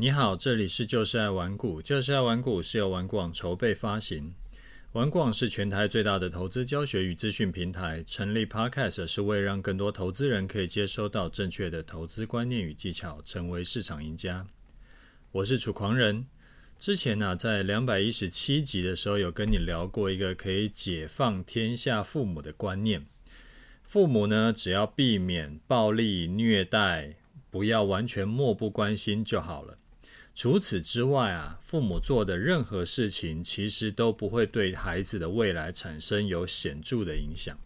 你好，这里是就是爱玩股，就是爱玩股是由玩股网筹备发行。玩股网是全台最大的投资教学与资讯平台，成立 Podcast 是为让更多投资人可以接收到正确的投资观念与技巧，成为市场赢家。我是楚狂人，之前呢、在两百一十七集的时候有跟你聊过一个可以解放天下父母的观念，父母呢只要避免暴力虐待，不要完全漠不关心就好了。除此之外啊，父母做的任何事情，其实都不会对孩子的未来产生有显著的影响。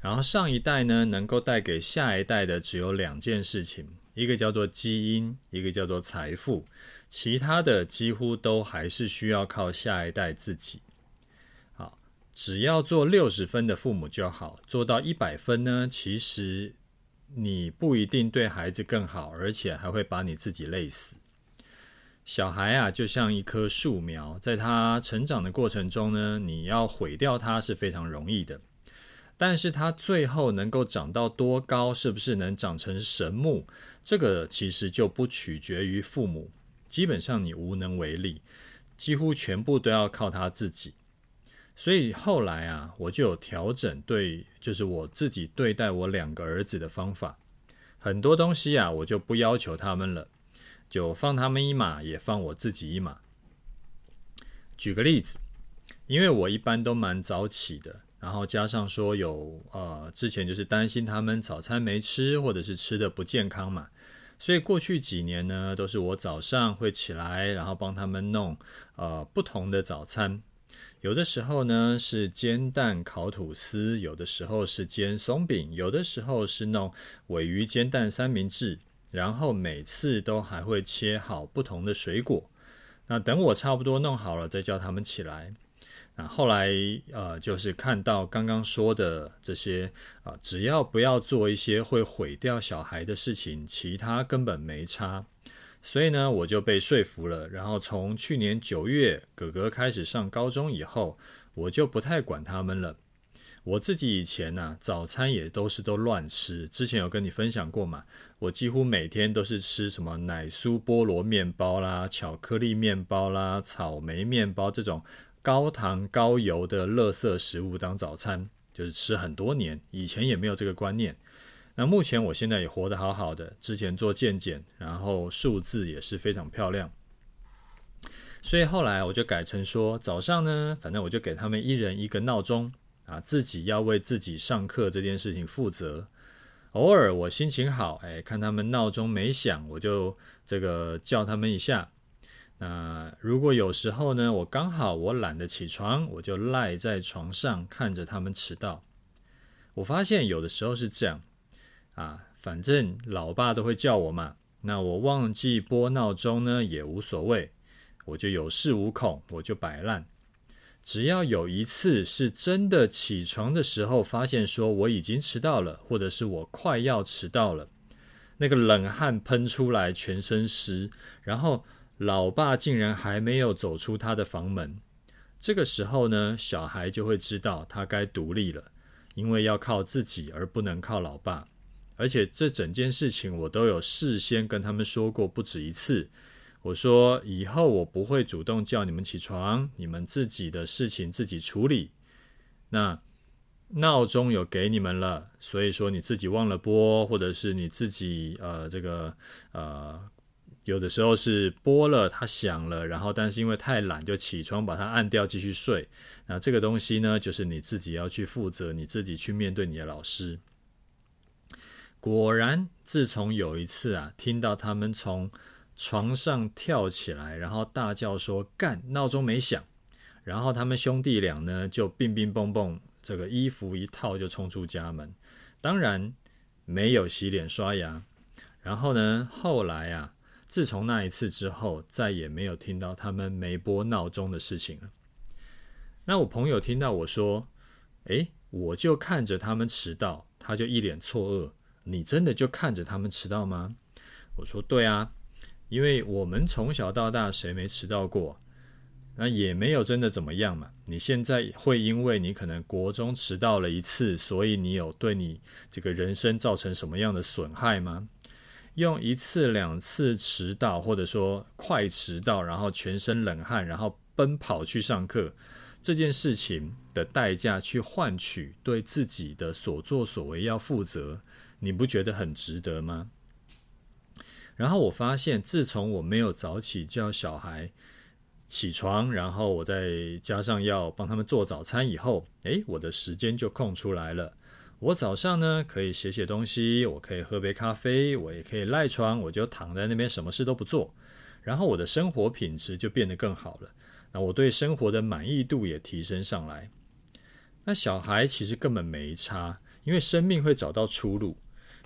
然后上一代呢，能够带给下一代的只有两件事情，一个叫做基因，一个叫做财富，其他的几乎都还是需要靠下一代自己。好，只要做六十分的父母就好，做到一百分呢，其实你不一定对孩子更好，而且还会把你自己累死。小孩啊，就像一棵树苗，在他成长的过程中呢，你要毁掉它是非常容易的。但是他最后能够长到多高，是不是能长成神木，这个其实就不取决于父母，基本上你无能为力，几乎全部都要靠他自己。所以后来啊，我就有调整对，就是我自己对待我两个儿子的方法，很多东西啊，我就不要求他们了。就放他们一马，也放我自己一马。举个例子，因为我一般都蛮早起的，然后加上说有呃，之前就是担心他们早餐没吃，或者是吃的不健康嘛，所以过去几年呢，都是我早上会起来，然后帮他们弄呃不同的早餐。有的时候呢是煎蛋烤吐司，有的时候是煎松饼，有的时候是弄鮪鱼煎蛋三明治。然后每次都还会切好不同的水果，那等我差不多弄好了，再叫他们起来。那后来呃，就是看到刚刚说的这些啊、只要不要做一些会毁掉小孩的事情，其他根本没差。所以呢，我就被说服了。然后从去年九月，哥哥开始上高中以后，我就不太管他们了。我自己以前呢、早餐也都是都乱吃。之前有跟你分享过嘛，我几乎每天都是吃什么奶酥菠萝面包啦、巧克力面包啦、草莓面包这种高糖高油的垃圾食物当早餐，就是吃很多年。以前也没有这个观念。那目前我现在也活得好好的，之前做健检，然后数字也是非常漂亮。所以后来我就改成说，早上呢，反正我就给他们一人一个闹钟。啊，自己要为自己上课这件事情负责。偶尔我心情好，哎，看他们闹钟没响，我就这个叫他们一下。那如果有时候呢，我刚好我懒得起床，我就赖在床上看着他们迟到。我发现有的时候是这样啊，反正老爸都会叫我嘛，那我忘记拨闹钟呢也无所谓，我就有恃无恐，我就摆烂。只要有一次是真的起床的时候，发现说我已经迟到了，或者是我快要迟到了，那个冷汗喷出来，全身湿，然后老爸竟然还没有走出他的房门，这个时候呢，小孩就会知道他该独立了，因为要靠自己，而不能靠老爸。而且这整件事情我都有事先跟他们说过不止一次。我说以后我不会主动叫你们起床，你们自己的事情自己处理。那闹钟有给你们了，所以说你自己忘了拨，或者是你自己呃这个呃有的时候是拨了，它响了，然后但是因为太懒就起床把它按掉继续睡。那这个东西呢，就是你自己要去负责，你自己去面对你的老师。果然，自从有一次啊，听到他们从床上跳起来，然后大叫说：“干！闹钟没响。”然后他们兄弟俩呢，就乒乒乓乓，这个衣服一套就冲出家门。当然没有洗脸刷牙。然后呢，后来啊，自从那一次之后，再也没有听到他们没拨闹钟的事情了。那我朋友听到我说：“诶，我就看着他们迟到。”他就一脸错愕：“你真的就看着他们迟到吗？”我说：“对啊。”因为我们从小到大谁没迟到过？那也没有真的怎么样嘛。你现在会因为你可能国中迟到了一次，所以你有对你这个人生造成什么样的损害吗？用一次两次迟到，或者说快迟到，然后全身冷汗，然后奔跑去上课，这件事情的代价去换取对自己的所作所为要负责，你不觉得很值得吗？然后我发现，自从我没有早起叫小孩起床，然后我再加上要帮他们做早餐以后，诶，我的时间就空出来了。我早上呢可以写写东西，我可以喝杯咖啡，我也可以赖床，我就躺在那边什么事都不做，然后我的生活品质就变得更好了。那我对生活的满意度也提升上来。那小孩其实根本没差，因为生命会找到出路。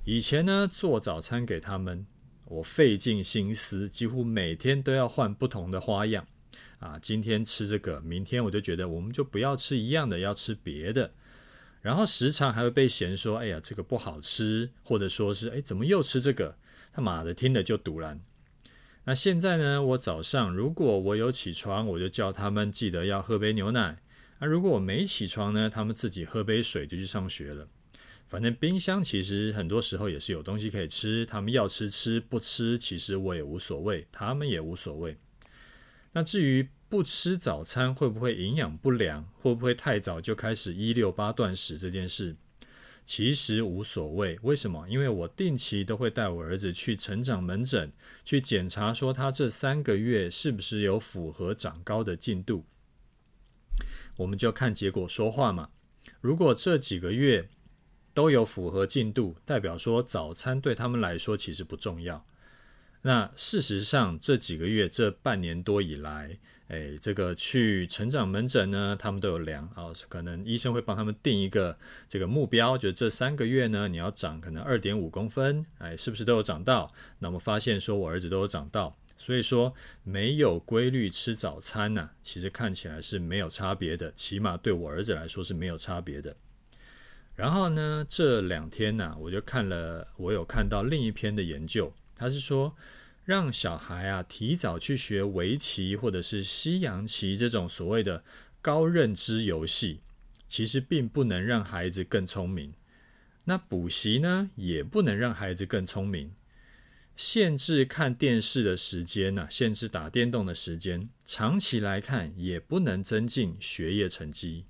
以前呢做早餐给他们，我费尽心思，几乎每天都要换不同的花样啊。今天吃这个，明天我就觉得我们就不要吃一样的，要吃别的。然后时常还会被嫌说：“哎呀，这个不好吃。”或者说是：“哎，怎么又吃这个？”他妈的，听了就赌烂。那现在呢？我早上如果我有起床，我就叫他们记得要喝杯牛奶。那如果我没起床呢？他们自己喝杯水就去上学了。反正冰箱其实很多时候也是有东西可以吃，他们要吃吃，不吃其实我也无所谓，他们也无所谓。那至于，不吃早餐会不会营养不良？会不会太早就开始一六八断食这件事？其实无所谓。为什么？因为我定期都会带我儿子去成长门诊去检查，说他这三个月是不是有符合长高的进度。我们就看结果说话嘛。如果这几个月都有符合进度，代表说早餐对他们来说其实不重要。那事实上这几个月这半年多以来，哎，这个去成长门诊呢，他们都有量啊，可能医生会帮他们定一个这个目标，就是这三个月呢，你要长可能二点五公分，哎，是不是都有长到？那我们发现说我儿子都有长到，所以说没有规律吃早餐呢，其实看起来是没有差别的，起码对我儿子来说是没有差别的。然后呢，这两天呢，我就看了，我有看到另一篇的研究，他是说。让小孩啊提早去学围棋或者是西洋棋这种所谓的高认知游戏，其实并不能让孩子更聪明。那补习呢，也不能让孩子更聪明。限制看电视的时间呢，限制打电动的时间，长期来看也不能增进学业成绩。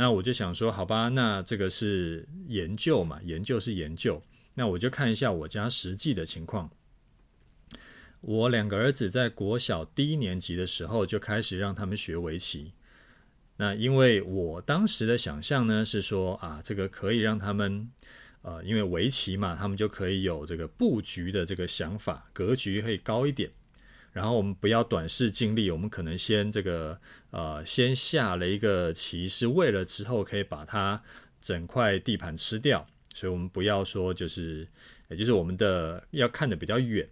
那我就想说，好吧，那这个是研究嘛，研究是研究。那我就看一下我家实际的情况。我两个儿子在国小低年级的时候就开始让他们学围棋。那因为我当时的想象呢是说啊，这个可以让他们呃，因为围棋嘛，他们就可以有这个布局的这个想法，格局可以高一点。然后我们不要短视尽力，我们可能先这个呃，先下了一个棋，是为了之后可以把它整块地盘吃掉。所以我们不要说就是，也就是我们的要看得比较远。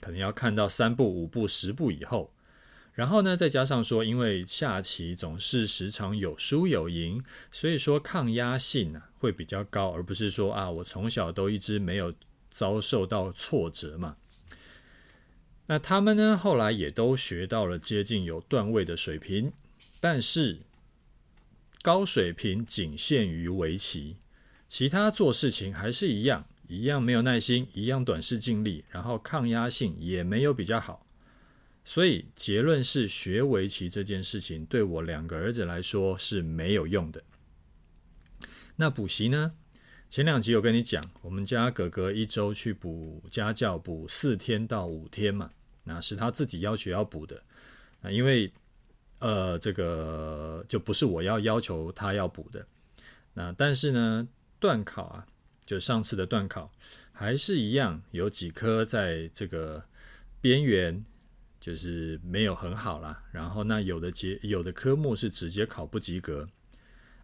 可能要看到三步、五步、十步以后，然后呢，再加上说，因为下棋总是时常有输有赢，所以说抗压性呢会比较高，而不是说啊，我从小都一直没有遭受到挫折嘛。那他们呢，后来也都学到了接近有段位的水平，但是高水平仅限于围棋，其他做事情还是一样。一样没有耐心，一样短视尽力，然后抗压性也没有比较好，所以结论是学围棋这件事情对我两个儿子来说是没有用的。那补习呢？前两集有跟你讲，我们家哥哥一周去补家教，补四天到五天嘛，啊是他自己要求要补的。啊因为呃这个就不是我要要求他要补的。那但是呢，段考啊。就上次的段考还是一样，有几科在这个边缘，就是没有很好啦。然后那有的节有的科目是直接考不及格，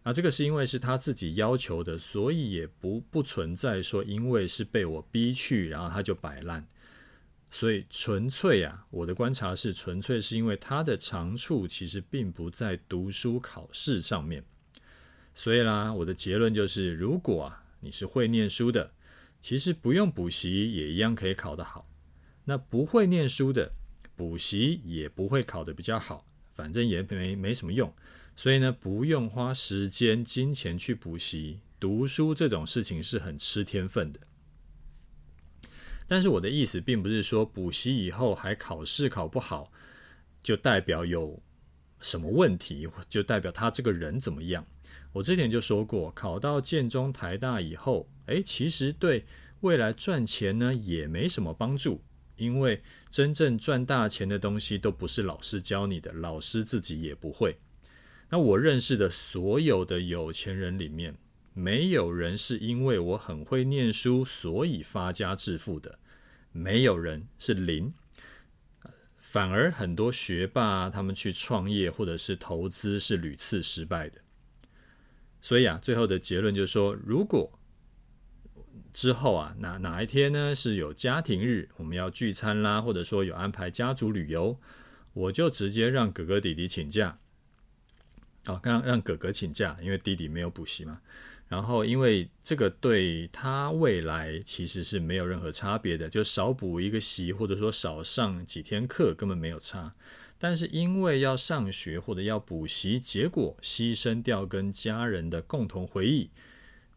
啊，这个是因为是他自己要求的，所以也不不存在说因为是被我逼去，然后他就摆烂。所以纯粹啊，我的观察是纯粹是因为他的长处其实并不在读书考试上面。所以啦，我的结论就是，如果啊。你是会念书的，其实不用补习也一样可以考得好。那不会念书的，补习也不会考得比较好，反正也没没什么用。所以呢，不用花时间、金钱去补习。读书这种事情是很吃天分的。但是我的意思并不是说补习以后还考试考不好，就代表有什么问题，就代表他这个人怎么样。我之前就说过，考到建中、台大以后，诶，其实对未来赚钱呢也没什么帮助，因为真正赚大钱的东西都不是老师教你的，老师自己也不会。那我认识的所有的有钱人里面，没有人是因为我很会念书，所以发家致富的，没有人是零。反而很多学霸他们去创业或者是投资是屡次失败的。所以啊，最后的结论就是说，如果之后啊，哪哪一天呢是有家庭日，我们要聚餐啦，或者说有安排家族旅游，我就直接让哥哥弟弟请假。哦，让让哥哥请假，因为弟弟没有补习嘛。然后，因为这个对他未来其实是没有任何差别的，就少补一个习，或者说少上几天课，根本没有差。但是因为要上学或者要补习，结果牺牲掉跟家人的共同回忆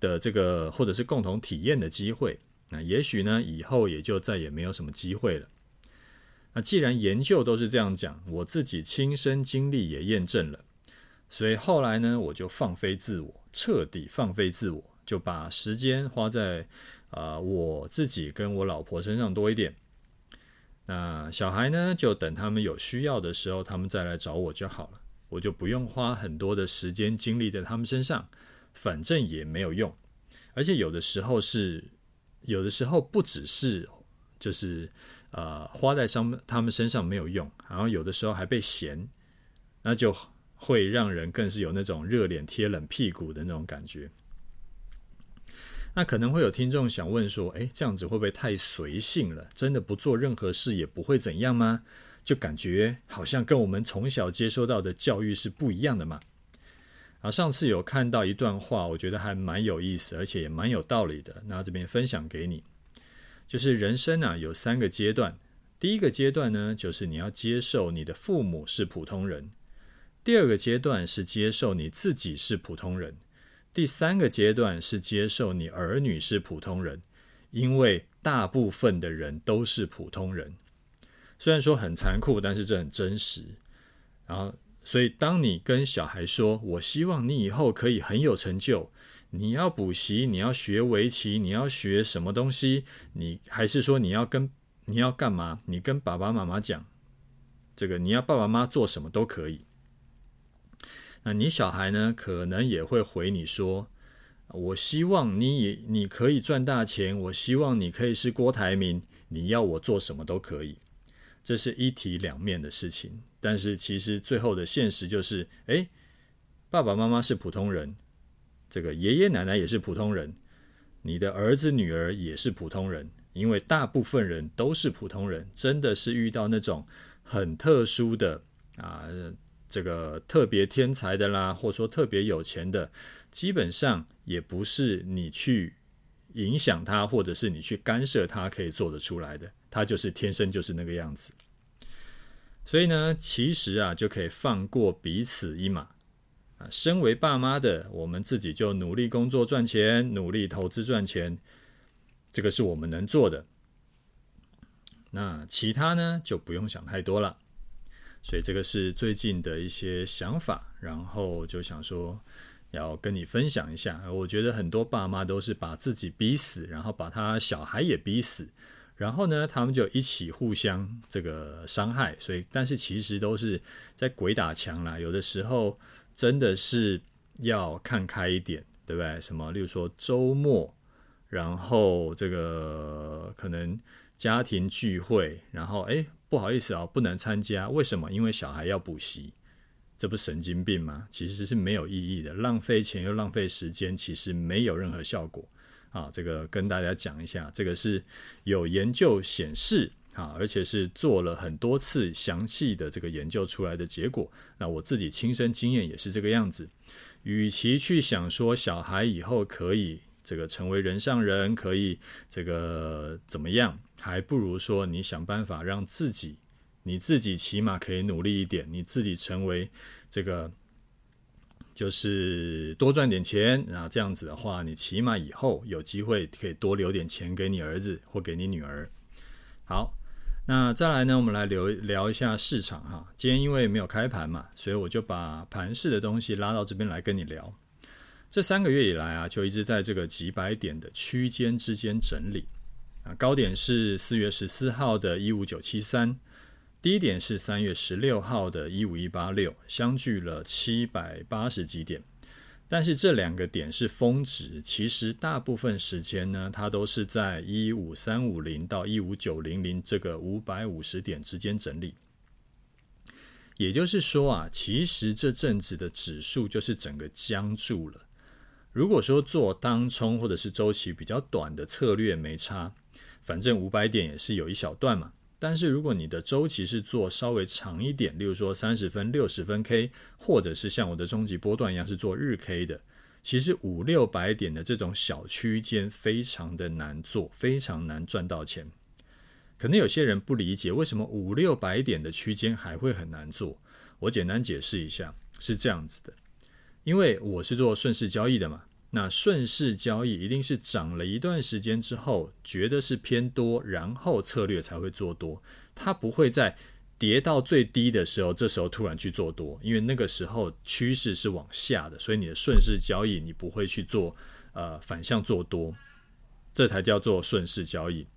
的这个，或者是共同体验的机会，那也许呢，以后也就再也没有什么机会了。那既然研究都是这样讲，我自己亲身经历也验证了。所以后来呢，我就放飞自我，彻底放飞自我，就把时间花在啊、我自己跟我老婆身上多一点。那小孩呢，就等他们有需要的时候，他们再来找我就好了，我就不用花很多的时间精力在他们身上，反正也没有用。而且有的时候是，有的时候不只是就是呃花在上他们身上没有用，然后有的时候还被嫌，那就。会让人更是有那种热脸贴冷屁股的那种感觉。那可能会有听众想问说：“诶，这样子会不会太随性了？真的不做任何事也不会怎样吗？就感觉好像跟我们从小接收到的教育是不一样的嘛。”啊，上次有看到一段话，我觉得还蛮有意思，而且也蛮有道理的。那这边分享给你，就是人生啊有三个阶段。第一个阶段呢，就是你要接受你的父母是普通人。第二个阶段是接受你自己是普通人，第三个阶段是接受你儿女是普通人，因为大部分的人都是普通人。虽然说很残酷，但是这很真实。然后，所以当你跟小孩说：“我希望你以后可以很有成就，你要补习，你要学围棋，你要学什么东西？你还是说你要跟你要干嘛？你跟爸爸妈妈讲，这个你要爸爸妈妈做什么都可以。”那你小孩呢？可能也会回你说：“我希望你也你可以赚大钱，我希望你可以是郭台铭，你要我做什么都可以。”这是一体两面的事情。但是其实最后的现实就是：诶，爸爸妈妈是普通人，这个爷爷奶奶也是普通人，你的儿子女儿也是普通人，因为大部分人都是普通人。真的是遇到那种很特殊的啊。这个特别天才的啦，或者说特别有钱的，基本上也不是你去影响他，或者是你去干涉他可以做得出来的，他就是天生就是那个样子。所以呢，其实啊，就可以放过彼此一马啊。身为爸妈的，我们自己就努力工作赚钱，努力投资赚钱，这个是我们能做的。那其他呢，就不用想太多了。所以这个是最近的一些想法，然后就想说要跟你分享一下。我觉得很多爸妈都是把自己逼死，然后把他小孩也逼死，然后呢，他们就一起互相这个伤害。所以，但是其实都是在鬼打墙啦。有的时候真的是要看开一点，对不对？什么，例如说周末，然后这个可能家庭聚会，然后诶。不好意思啊，不能参加。为什么？因为小孩要补习，这不神经病吗？其实是没有意义的，浪费钱又浪费时间，其实没有任何效果啊。这个跟大家讲一下，这个是有研究显示啊，而且是做了很多次详细的这个研究出来的结果。那我自己亲身经验也是这个样子。与其去想说小孩以后可以这个成为人上人，可以这个怎么样？还不如说，你想办法让自己，你自己起码可以努力一点，你自己成为这个，就是多赚点钱，然后这样子的话，你起码以后有机会可以多留点钱给你儿子或给你女儿，好，那再来呢，我们来聊聊一下市场哈。今天因为没有开盘嘛，所以我就把盘势的东西拉到这边来跟你聊。这三个月以来啊，就一直在这个几百点的区间之间整理啊。高点是四月十四号的一五九七三，低点是三月十六号的一五一八六，相距了七百八十几点。但是这两个点是峰值，其实大部分时间呢，它都是在一五三五零到一五九零零这个五百五十点之间整理。也就是说啊，其实这阵子的指数就是整个僵住了。如果说做当冲或者是周期比较短的策略没差，反正五百点也是有一小段嘛。但是如果你的周期是做稍微长一点，例如说三十分、六十分 K，或者是像我的终极波段一样是做日 K 的，其实五六百点的这种小区间非常的难做，非常难赚到钱。可能有些人不理解为什么五六百点的区间还会很难做，我简单解释一下，是这样子的，因为我是做顺势交易的嘛。那顺势交易一定是涨了一段时间之后，觉得是偏多，然后策略才会做多。它不会在跌到最低的时候，这时候突然去做多，因为那个时候趋势是往下的，所以你的顺势交易你不会去做呃反向做多，这才叫做顺势交易。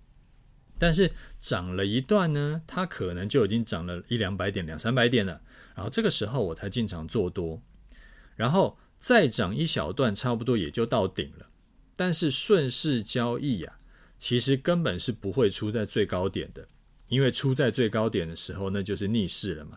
但是涨了一段呢，它可能就已经涨了一两百点、两三百点了，然后这个时候我才进场做多，然后。再涨一小段，差不多也就到顶了。但是顺势交易啊，其实根本是不会出在最高点的，因为出在最高点的时候，那就是逆势了嘛。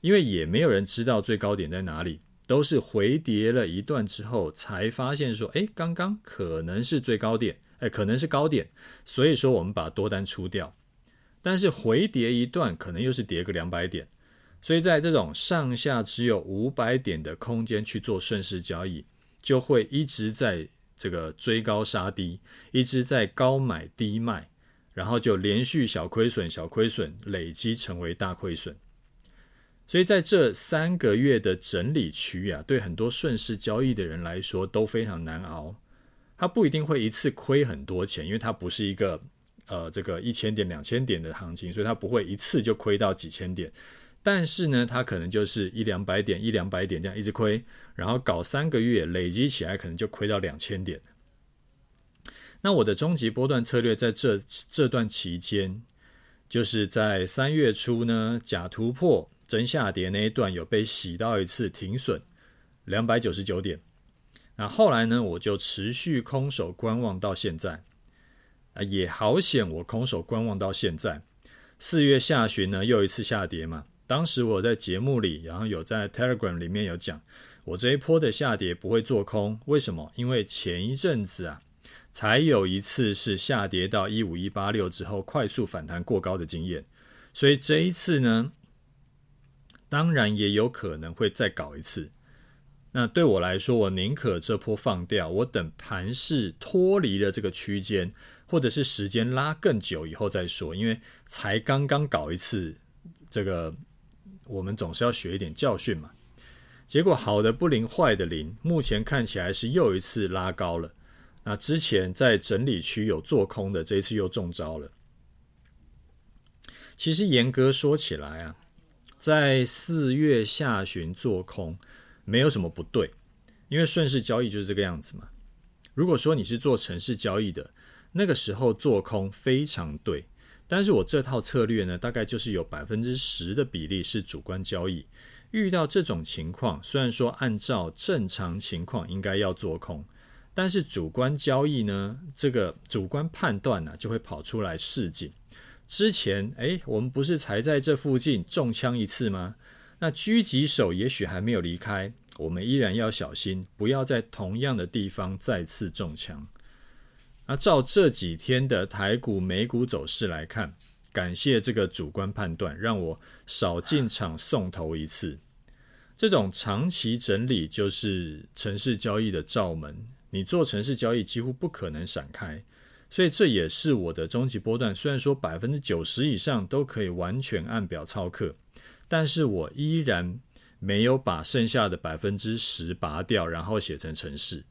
因为也没有人知道最高点在哪里，都是回跌了一段之后才发现说，诶，刚刚可能是最高点，诶，可能是高点，所以说我们把多单出掉。但是回跌一段，可能又是跌个两百点。所以在这种上下只有五百点的空间去做顺势交易，就会一直在这个追高杀低，一直在高买低卖，然后就连续小亏损、小亏损，累积成为大亏损。所以在这三个月的整理区啊，对很多顺势交易的人来说都非常难熬。他不一定会一次亏很多钱，因为它不是一个呃这个一千点、两千点的行情，所以他不会一次就亏到几千点。但是呢，它可能就是一两百点、一两百点这样一直亏，然后搞三个月，累积起来可能就亏到两千点。那我的终极波段策略在这这段期间，就是在三月初呢，假突破真下跌那一段有被洗到一次停损，两百九十九点。那后来呢，我就持续空手观望到现在，啊，也好险，我空手观望到现在。四月下旬呢，又一次下跌嘛。当时我在节目里，然后有在 Telegram 里面有讲，我这一波的下跌不会做空，为什么？因为前一阵子啊，才有一次是下跌到一五一八六之后快速反弹过高的经验，所以这一次呢，当然也有可能会再搞一次。那对我来说，我宁可这波放掉，我等盘势脱离了这个区间，或者是时间拉更久以后再说，因为才刚刚搞一次这个。我们总是要学一点教训嘛。结果好的不灵，坏的灵，目前看起来是又一次拉高了。那之前在整理区有做空的，这一次又中招了。其实严格说起来啊，在四月下旬做空没有什么不对，因为顺势交易就是这个样子嘛。如果说你是做城市交易的，那个时候做空非常对。但是我这套策略呢，大概就是有百分之十的比例是主观交易。遇到这种情况，虽然说按照正常情况应该要做空，但是主观交易呢，这个主观判断呢、就会跑出来示警。之前，诶，我们不是才在这附近中枪一次吗？那狙击手也许还没有离开，我们依然要小心，不要在同样的地方再次中枪。那照这几天的台股、美股走势来看，感谢这个主观判断，让我少进场送头一次。这种长期整理就是城市交易的罩门，你做城市交易几乎不可能闪开。所以这也是我的终极波段，虽然说百分之九十以上都可以完全按表操课，但是我依然没有把剩下的百分之十拔掉，然后写成城市。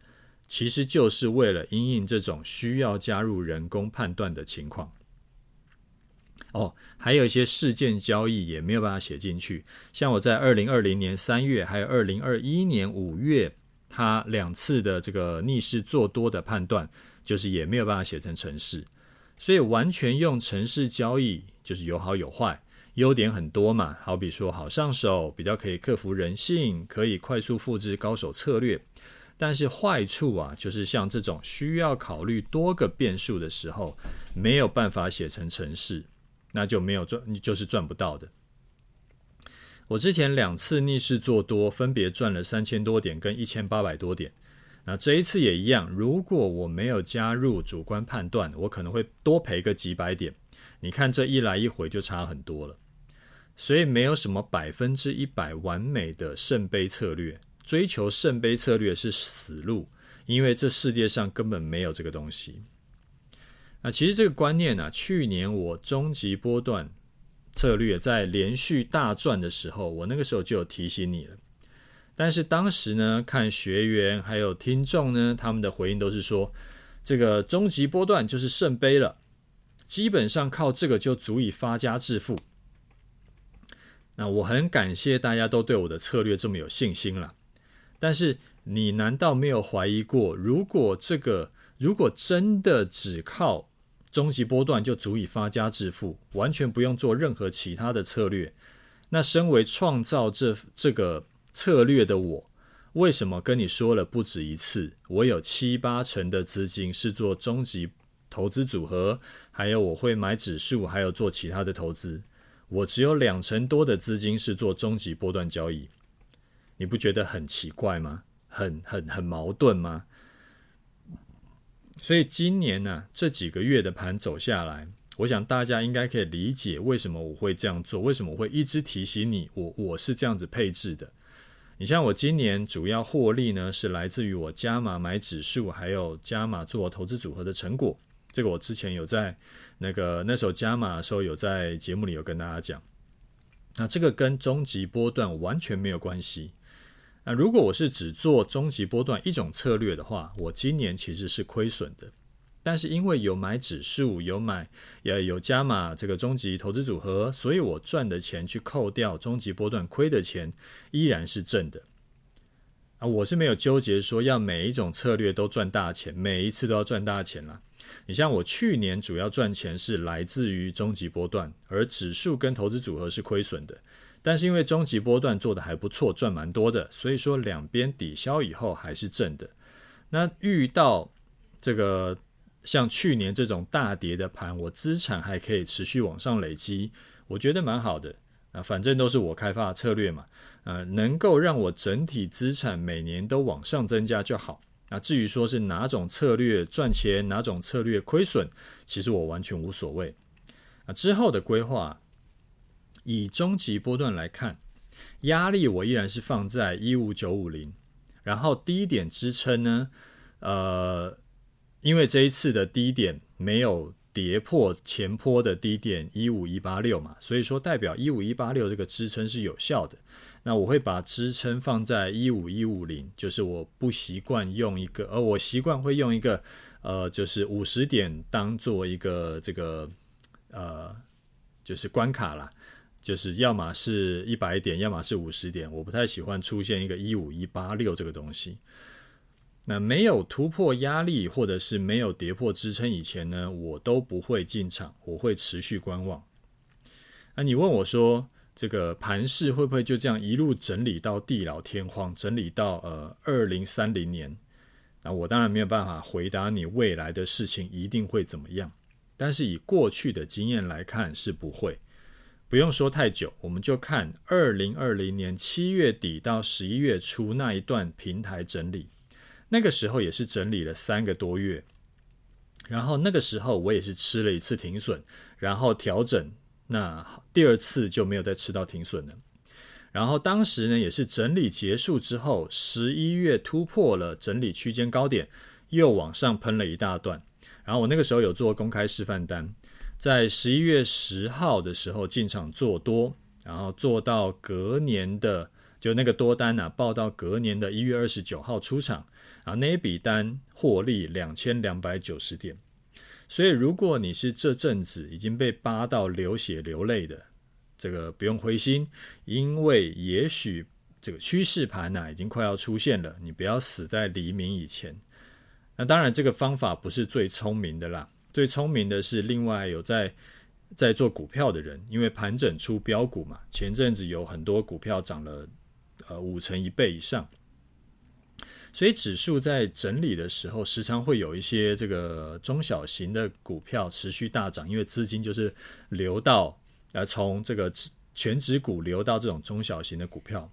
其实就是为了因应这种需要加入人工判断的情况。哦，还有一些事件交易也没有办法写进去。像我在二零二零年三月，还有二零二一年五月，它两次的这个逆势做多的判断，就是也没有办法写成城市。所以完全用城市交易，就是有好有坏，优点很多嘛。好比说好上手，比较可以克服人性，可以快速复制高手策略。但是坏处啊，就是像这种需要考虑多个变数的时候，没有办法写成程式，那就没有赚，就是赚不到的。我之前两次逆势做多，分别赚了三千多点跟一千八百多点。那这一次也一样，如果我没有加入主观判断，我可能会多赔个几百点。你看这一来一回就差很多了，所以没有什么百分之一百完美的圣杯策略，追求圣杯策略是死路，因为这世界上根本没有这个东西。那其实这个观念呢、去年我终极波段策略在连续大赚的时候，我那个时候就有提醒你了。但是当时呢，看学员还有听众呢，他们的回应都是说，这个终极波段就是圣杯了，基本上靠这个就足以发家致富。那我很感谢大家都对我的策略这么有信心了。但是你难道没有怀疑过，如果这个如果真的只靠终极波段就足以发家致富，完全不用做任何其他的策略，那身为创造这这个。策略的我，为什么跟你说了不止一次？我有七八成的资金是做终极投资组合，还有我会买指数，还有做其他的投资。我只有两成多的资金是做终极波段交易，你不觉得很奇怪吗？很很很矛盾吗？所以今年呢、这几个月的盘走下来，我想大家应该可以理解为什么我会这样做，为什么我会一直提醒你，我我是这样子配置的。你像我今年主要获利呢，是来自于我加码买指数，还有加码做投资组合的成果。这个我之前有在那个那时候加码的时候，有在节目里有跟大家讲。那这个跟终极波段完全没有关系。那如果我是只做终极波段一种策略的话，我今年其实是亏损的。但是因为有买指数，有买也有加码这个终极投资组合，所以我赚的钱去扣掉终极波段亏的钱，依然是正的。啊，我是没有纠结说要每一种策略都赚大钱，每一次都要赚大钱啦。你像我去年主要赚钱是来自于终极波段，而指数跟投资组合是亏损的。但是因为终极波段做得还不错，赚蛮多的，所以说两边抵消以后还是正的。那遇到这个。像去年这种大跌的盘，我资产还可以持续往上累积，我觉得蛮好的啊。反正都是我开发的策略嘛，呃，能够让我整体资产每年都往上增加就好。那至于说是哪种策略赚钱，哪种策略亏损，其实我完全无所谓。啊，之后的规划，以终极波段来看，压力我依然是放在一五九五零，然后低点支撑呢，呃。因为这一次的低点没有跌破前坡的低点一五一八六嘛，所以说代表一五一八六这个支撑是有效的。那我会把支撑放在一五一五零，就是我不习惯用一个，而我习惯会用一个，呃，就是五十点当做一个这个，呃，就是关卡啦，就是要么是一百点，要么是五十点，我不太喜欢出现一个一五一八六这个东西。那没有突破压力，或者是没有跌破支撑以前呢，我都不会进场，我会持续观望。那你问我说，这个盘势会不会就这样一路整理到地老天荒，整理到呃二零三零年？那我当然没有办法回答你未来的事情一定会怎么样，但是以过去的经验来看是不会。不用说太久，我们就看二零二零年七月底到十一月初那一段平台整理。那个时候也是整理了三个多月，然后那个时候我也是吃了一次停损，然后调整，那第二次就没有再吃到停损了。然后当时呢也是整理结束之后，十一月突破了整理区间高点，又往上喷了一大段。然后我那个时候有做公开示范单，在十一月十号的时候进场做多，然后做到隔年的就那个多单啊，报到隔年的一月二十九号出场。啊，那一笔单获利两千两百九十点，所以如果你是这阵子已经被扒到流血流泪的，这个不用灰心，因为也许这个趋势盘呢已经快要出现了，你不要死在黎明以前。那当然，这个方法不是最聪明的啦，最聪明的是另外有在在做股票的人，因为盘整出标股嘛，前阵子有很多股票涨了呃五成一倍以上，所以指数在整理的时候，时常会有一些这个中小型的股票持续大涨，因为资金就是流到。呃，从这个全值股流到这种中小型的股票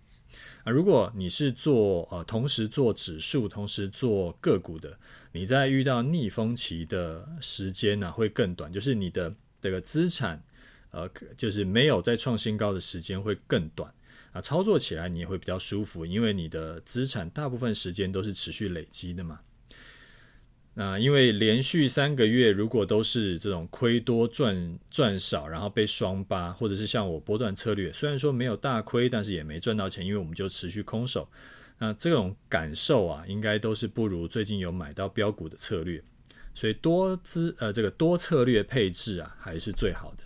啊，如果你是做呃同时做指数，同时做个股的，你在遇到逆风期的时间呢、会更短，就是你的这个资产呃就是没有在创新高的时间会更短啊，操作起来你也会比较舒服，因为你的资产大部分时间都是持续累积的嘛。那因为连续三个月，如果都是这种亏多赚赚少，然后被双八，或者是像我波段策略，虽然说没有大亏，但是也没赚到钱，因为我们就持续空手。那这种感受啊，应该都是不如最近有买到标股的策略。所以多资呃这个多策略配置啊，还是最好的。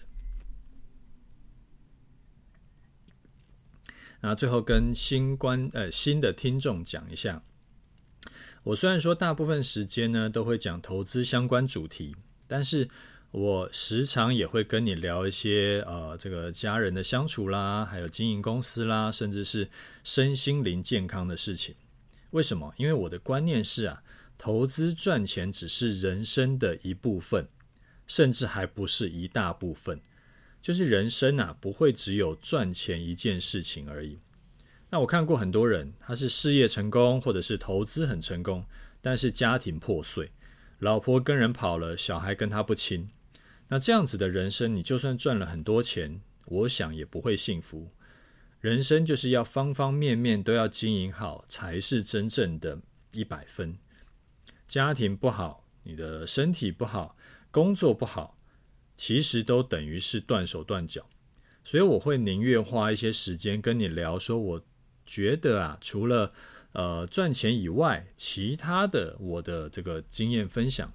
那最后跟新观呃新的听众讲一下。我虽然说大部分时间呢都会讲投资相关主题，但是我时常也会跟你聊一些呃这个家人的相处啦，还有经营公司啦，甚至是身心灵健康的事情。为什么？因为我的观念是啊，投资赚钱只是人生的一部分，甚至还不是一大部分。就是人生啊，不会只有赚钱一件事情而已。那我看过很多人，他是事业成功，或者是投资很成功，但是家庭破碎，老婆跟人跑了，小孩跟他不亲。那这样子的人生，你就算赚了很多钱，我想也不会幸福。人生就是要方方面面都要经营好，才是真正的一百分。家庭不好，你的身体不好，工作不好，其实都等于是断手断脚。所以我会宁愿花一些时间跟你聊，说我。觉得啊，除了呃赚钱以外，其他的我的这个经验分享，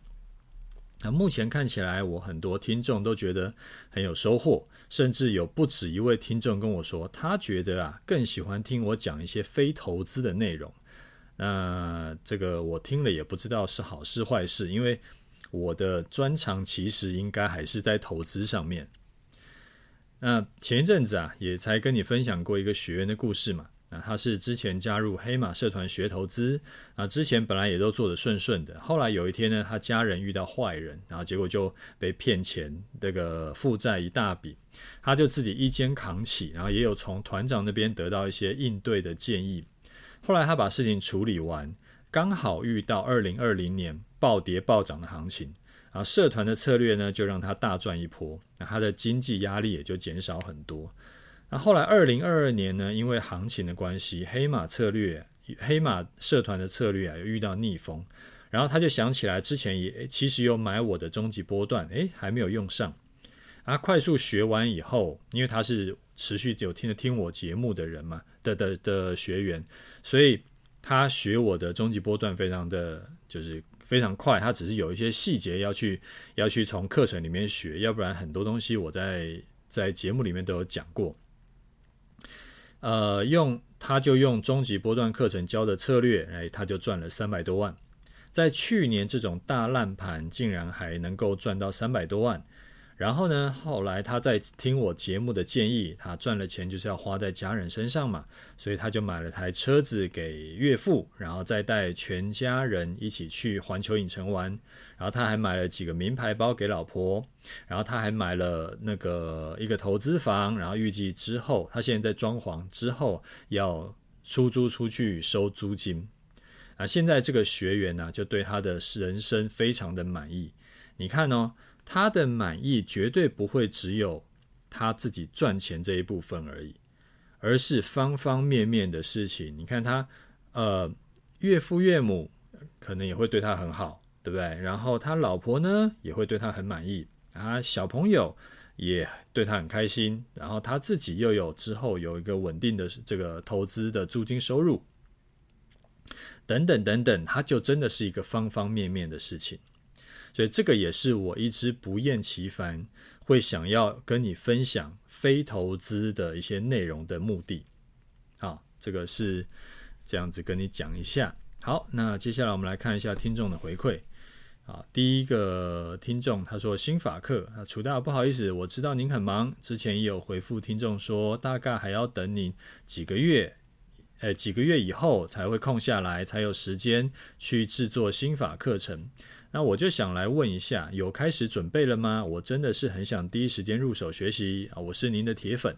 那目前看起来，我很多听众都觉得很有收获，甚至有不止一位听众跟我说，他觉得啊更喜欢听我讲一些非投资的内容。那这个我听了也不知道是好事坏事，因为我的专长其实应该还是在投资上面。那前一阵子啊，也才跟你分享过一个学员的故事嘛。那他是之前加入黑马社团学投资，啊，之前本来也都做得顺顺的，后来有一天呢，他家人遇到坏人，然后结果就被骗钱，这个负债一大笔，他就自己一肩扛起，然后也有从团长那边得到一些应对的建议。后来他把事情处理完，刚好遇到二零二零年暴跌暴涨的行情，啊，社团的策略呢就让他大赚一波，那他的经济压力也就减少很多。那后来，二零二二年呢，因为行情的关系，黑马策略、黑马社团的策略啊，又遇到逆风，然后他就想起来之前也其实有买我的终极波段，诶，还没有用上。啊，快速学完以后，因为他是持续有听的听我节目的人嘛的的的学员，所以他学我的终极波段非常的就是非常快，他只是有一些细节要去要去从课程里面学，要不然很多东西我在在节目里面都有讲过。呃，用他就用终极波段课程教的策略，哎，他就赚了三百多万。在去年这种大烂盘，竟然还能够赚到三百多万。然后呢，后来他在听我节目的建议，他赚了钱就是要花在家人身上嘛，所以他就买了台车子给岳父，然后再带全家人一起去环球影城玩。然后他还买了几个名牌包给老婆，然后他还买了那个一个投资房，然后预计之后他现在在装潢，之后要出租出去收租金。啊，现在这个学员呢，就对他的人生非常的满意。你看哦。他的满意绝对不会只有他自己赚钱这一部分而已，而是方方面面的事情。你看他，呃，岳父岳母可能也会对他很好，对不对？然后他老婆呢也会对他很满意啊，小朋友也对他很开心，然后他自己又有之后有一个稳定的这个投资的租金收入，等等等等，他就真的是一个方方面面的事情。所以这个也是我一直不厌其烦会想要跟你分享非投资的一些内容的目的。好，这个是这样子跟你讲一下。好，那接下来我们来看一下听众的回馈。啊，第一个听众他说心法课啊，楚大不好意思，我知道您很忙，之前也有回复听众说，大概还要等你几个月，呃，几个月以后才会空下来，才有时间去制作心法课程。那我就想来问一下，有开始准备了吗？我真的是很想第一时间入手学习啊，我是您的铁粉。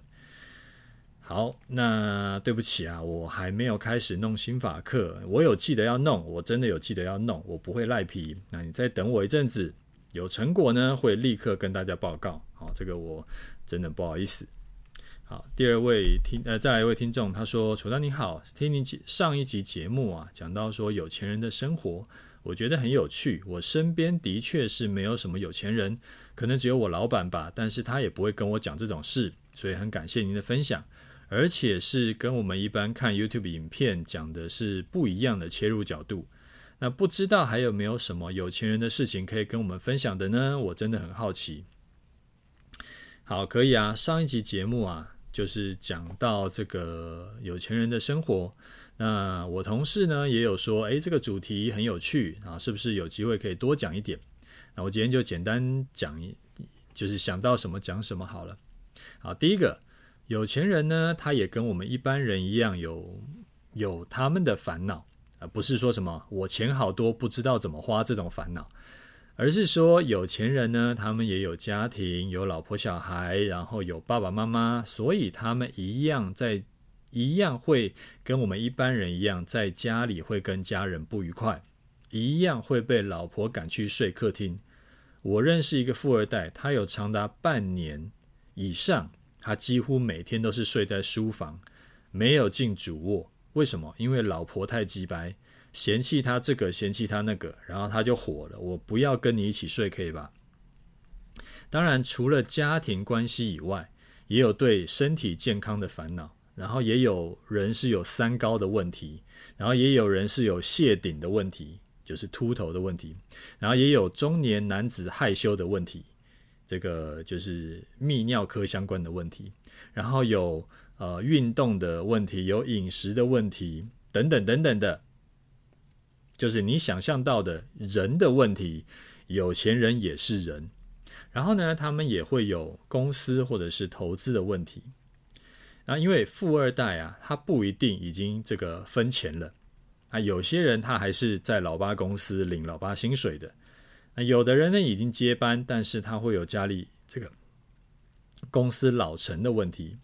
好，那对不起啊，我还没有开始弄心法课。我有记得要弄，我真的有记得要弄，我不会赖皮。那你再等我一阵子，有成果呢，会立刻跟大家报告。好，这个我真的不好意思。好，第二位听呃，再来一位听众，他说：“楚大你好，听你上一集节目啊，讲到说有钱人的生活，我觉得很有趣。我身边的确是没有什么有钱人，可能只有我老板吧，但是他也不会跟我讲这种事，所以很感谢您的分享。”而且是跟我们一般看 YouTube 影片讲的是不一样的切入角度。那不知道还有没有什么有钱人的事情可以跟我们分享的呢？我真的很好奇。好，可以啊。上一集节目啊，就是讲到这个有钱人的生活。那我同事呢也有说，诶，这个主题很有趣啊，是不是有机会可以多讲一点？那我今天就简单讲一，就是想到什么讲什么好了。好，第一个。有钱人呢，他也跟我们一般人一样有有他们的烦恼啊，不是说什么我钱好多不知道怎么花这种烦恼，而是说有钱人呢，他们也有家庭，有老婆小孩，然后有爸爸妈妈，所以他们一样在一样会跟我们一般人一样，在家里会跟家人不愉快，一样会被老婆赶去睡客厅。我认识一个富二代，他有长达半年以上。他几乎每天都是睡在书房，没有进主卧。为什么？因为老婆太鸡白，嫌弃他这个，嫌弃他那个，然后他就火了。我不要跟你一起睡，可以吧？当然，除了家庭关系以外，也有对身体健康的烦恼。然后也有人是有三高的问题，然后也有人是有谢顶的问题，就是秃头的问题。然后也有中年男子害羞的问题。这个就是泌尿科相关的问题，然后有呃运动的问题，有饮食的问题，等等等等的，就是你想象到的人的问题，有钱人也是人，然后呢，他们也会有公司或者是投资的问题，然后因为富二代啊，他不一定已经这个分钱了，啊，有些人他还是在老爸公司领老爸薪水的。那有的人呢已经接班，但是他会有家里这个公司老成的问题，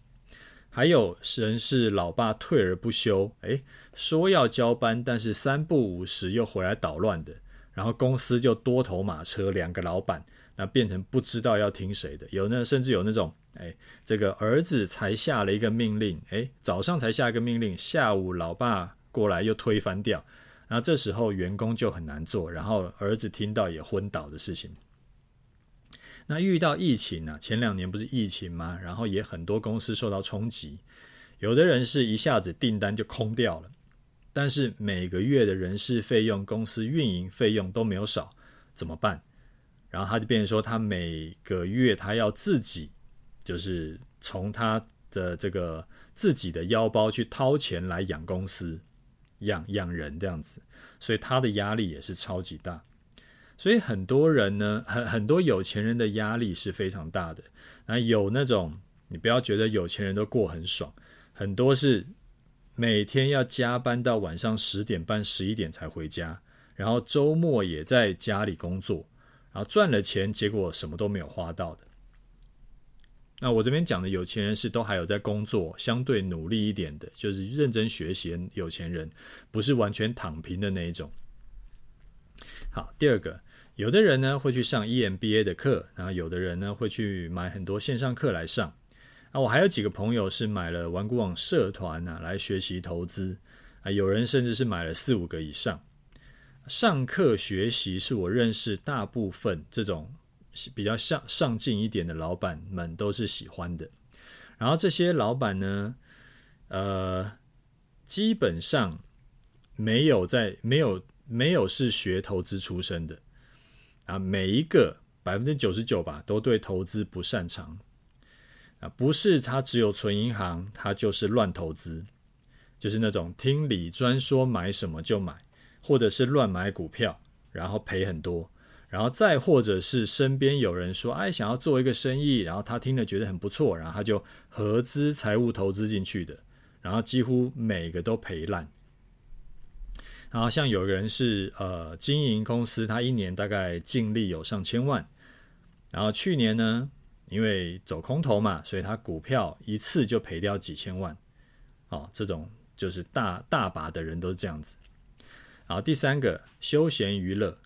还有人是老爸退而不休，诶，说要交班，但是三不五时又回来捣乱的，然后公司就多头马车，两个老板，那变成不知道要听谁的，有那甚至有那种，哎，这个儿子才下了一个命令，诶，早上才下一个命令，下午老爸过来又推翻掉。那这时候员工就很难做，然后儿子听到也昏倒的事情。那遇到疫情呢、啊？前两年不是疫情吗？然后也很多公司受到冲击，有的人是一下子订单就空掉了，但是每个月的人事费用、公司运营费用都没有少，怎么办？然后他就变成说，他每个月他要自己就是从他的这个自己的腰包去掏钱来养公司。养养人这样子，所以他的压力也是超级大。所以很多人呢，很很多有钱人的压力是非常大的。那有那种，你不要觉得有钱人都过很爽，很多是每天要加班到晚上十点半、十一点才回家，然后周末也在家里工作，然后赚了钱，结果什么都没有花到的。那我这边讲的有钱人是都还有在工作，相对努力一点的，就是认真学习有钱人，不是完全躺平的那一种。好，第二个，有的人呢会去上 EMBA 的课，然后有的人呢会去买很多线上课来上。啊，我还有几个朋友是买了玩股网社团啊来学习投资，啊，有人甚至是买了四五个以上。上课学习是我认识大部分这种。比较上上进一点的老板们都是喜欢的，然后这些老板呢，呃，基本上没有在没有没有是学投资出身的啊，每一个百分之九十九吧，都对投资不擅长啊，不是他只有存银行，他就是乱投资，就是那种听理专说买什么就买，或者是乱买股票，然后赔很多，然后再或者是身边有人说，哎，想要做一个生意，然后他听了觉得很不错，然后他就合资财务投资进去的，然后几乎每个都赔烂。然后像有个人是呃经营公司，他一年大概净利有上千万，然后去年呢，因为走空头嘛，所以他股票一次就赔掉几千万，哦，这种就是大大把的人都是这样子。然后第三个休闲娱乐，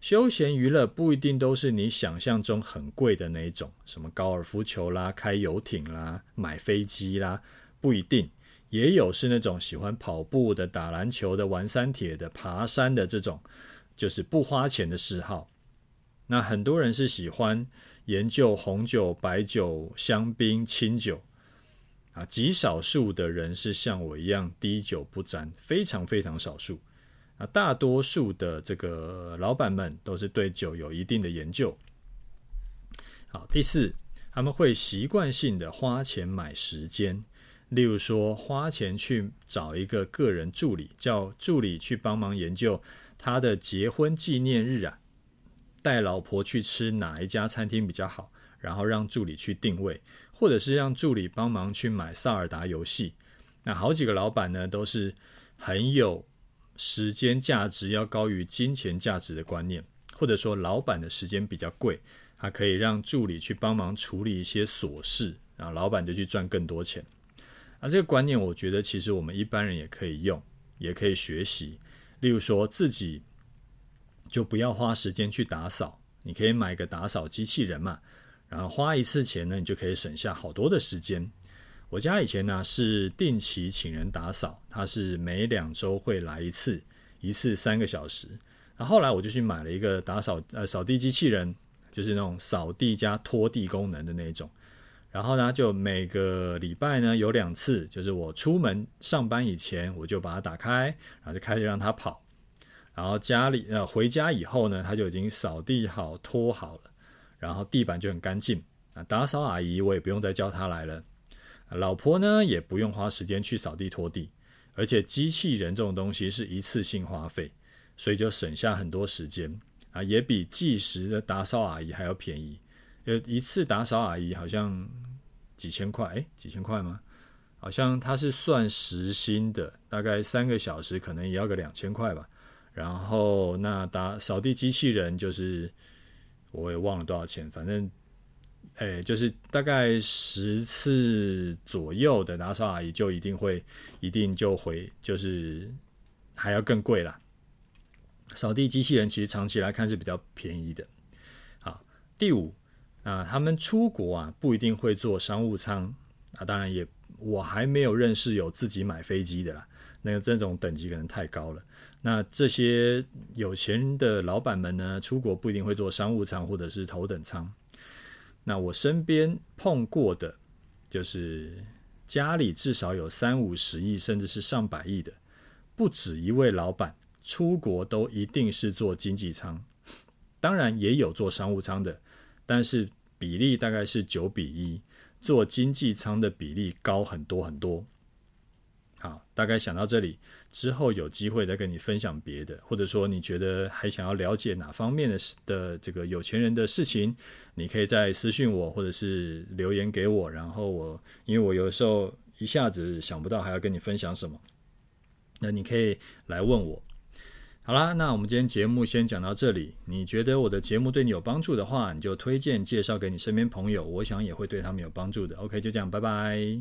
休闲娱乐不一定都是你想象中很贵的那一种，什么高尔夫球啦、开游艇啦、买飞机啦，不一定。也有是那种喜欢跑步的、打篮球的、玩山铁的、爬山的这种，就是不花钱的嗜好。那很多人是喜欢研究红酒、白酒、香槟、清酒啊，极少数的人是像我一样滴酒不沾，非常非常少数。啊，大多数的这个老板们都是对酒有一定的研究。好，第四，他们会习惯性的花钱买时间。例如说，花钱去找一个个人助理，叫助理去帮忙研究他的结婚纪念日啊，带老婆去吃哪一家餐厅比较好，然后让助理去定位，或者是让助理帮忙去买萨尔达游戏。那好几个老板呢，都是很有时间价值要高于金钱价值的观念，或者说老板的时间比较贵，他可以让助理去帮忙处理一些琐事，然后老板就去赚更多钱。啊，这个观念我觉得其实我们一般人也可以用，也可以学习。例如说，自己就不要花时间去打扫，你可以买个打扫机器人嘛，然后花一次钱呢，你就可以省下好多的时间。我家以前呢是定期请人打扫，他是每两周会来一次，一次三个小时。然后后来我就去买了一个打扫呃扫地机器人，就是那种扫地加拖地功能的那种。然后呢，就每个礼拜呢有两次，就是我出门上班以前，我就把它打开，然后就开始让它跑。然后家里呃回家以后呢，他就已经扫地好、拖好了，然后地板就很干净。啊，打扫阿姨我也不用再叫她来了，老婆呢也不用花时间去扫地拖地，而且机器人这种东西是一次性花费，所以就省下很多时间啊，也比计时的打扫阿姨还要便宜。有一次打扫阿姨好像几千块，诶，几千块吗？好像他是算时薪的，大概三个小时可能也要个两千块吧。然后那打扫地机器人就是我也忘了多少钱，反正诶，就是大概十次左右的打扫阿姨就一定会一定就会就是还要更贵啦。扫地机器人其实长期来看是比较便宜的。好，第五。啊，他们出国啊，不一定会坐商务舱啊。当然也，我还没有认识有自己买飞机的啦。那个这种等级可能太高了。那这些有钱的老板们呢，出国不一定会坐商务舱或者是头等舱。那我身边碰过的，就是家里至少有三五十亿，甚至是上百亿的，不止一位老板出国都一定是坐经济舱。当然也有坐商务舱的，但是。比例大概是九比一，坐经济舱的比例高很多很多。好，大概想到这里之后，有机会再跟你分享别的，或者说你觉得还想要了解哪方面的的这个有钱人的事情，你可以再私信我，或者是留言给我，然后我因为我有时候一下子想不到还要跟你分享什么，那你可以来问我。好啦，那我们今天节目先讲到这里。你觉得我的节目对你有帮助的话，你就推荐介绍给你身边朋友，我想也会对他们有帮助的。OK，就这样，拜拜。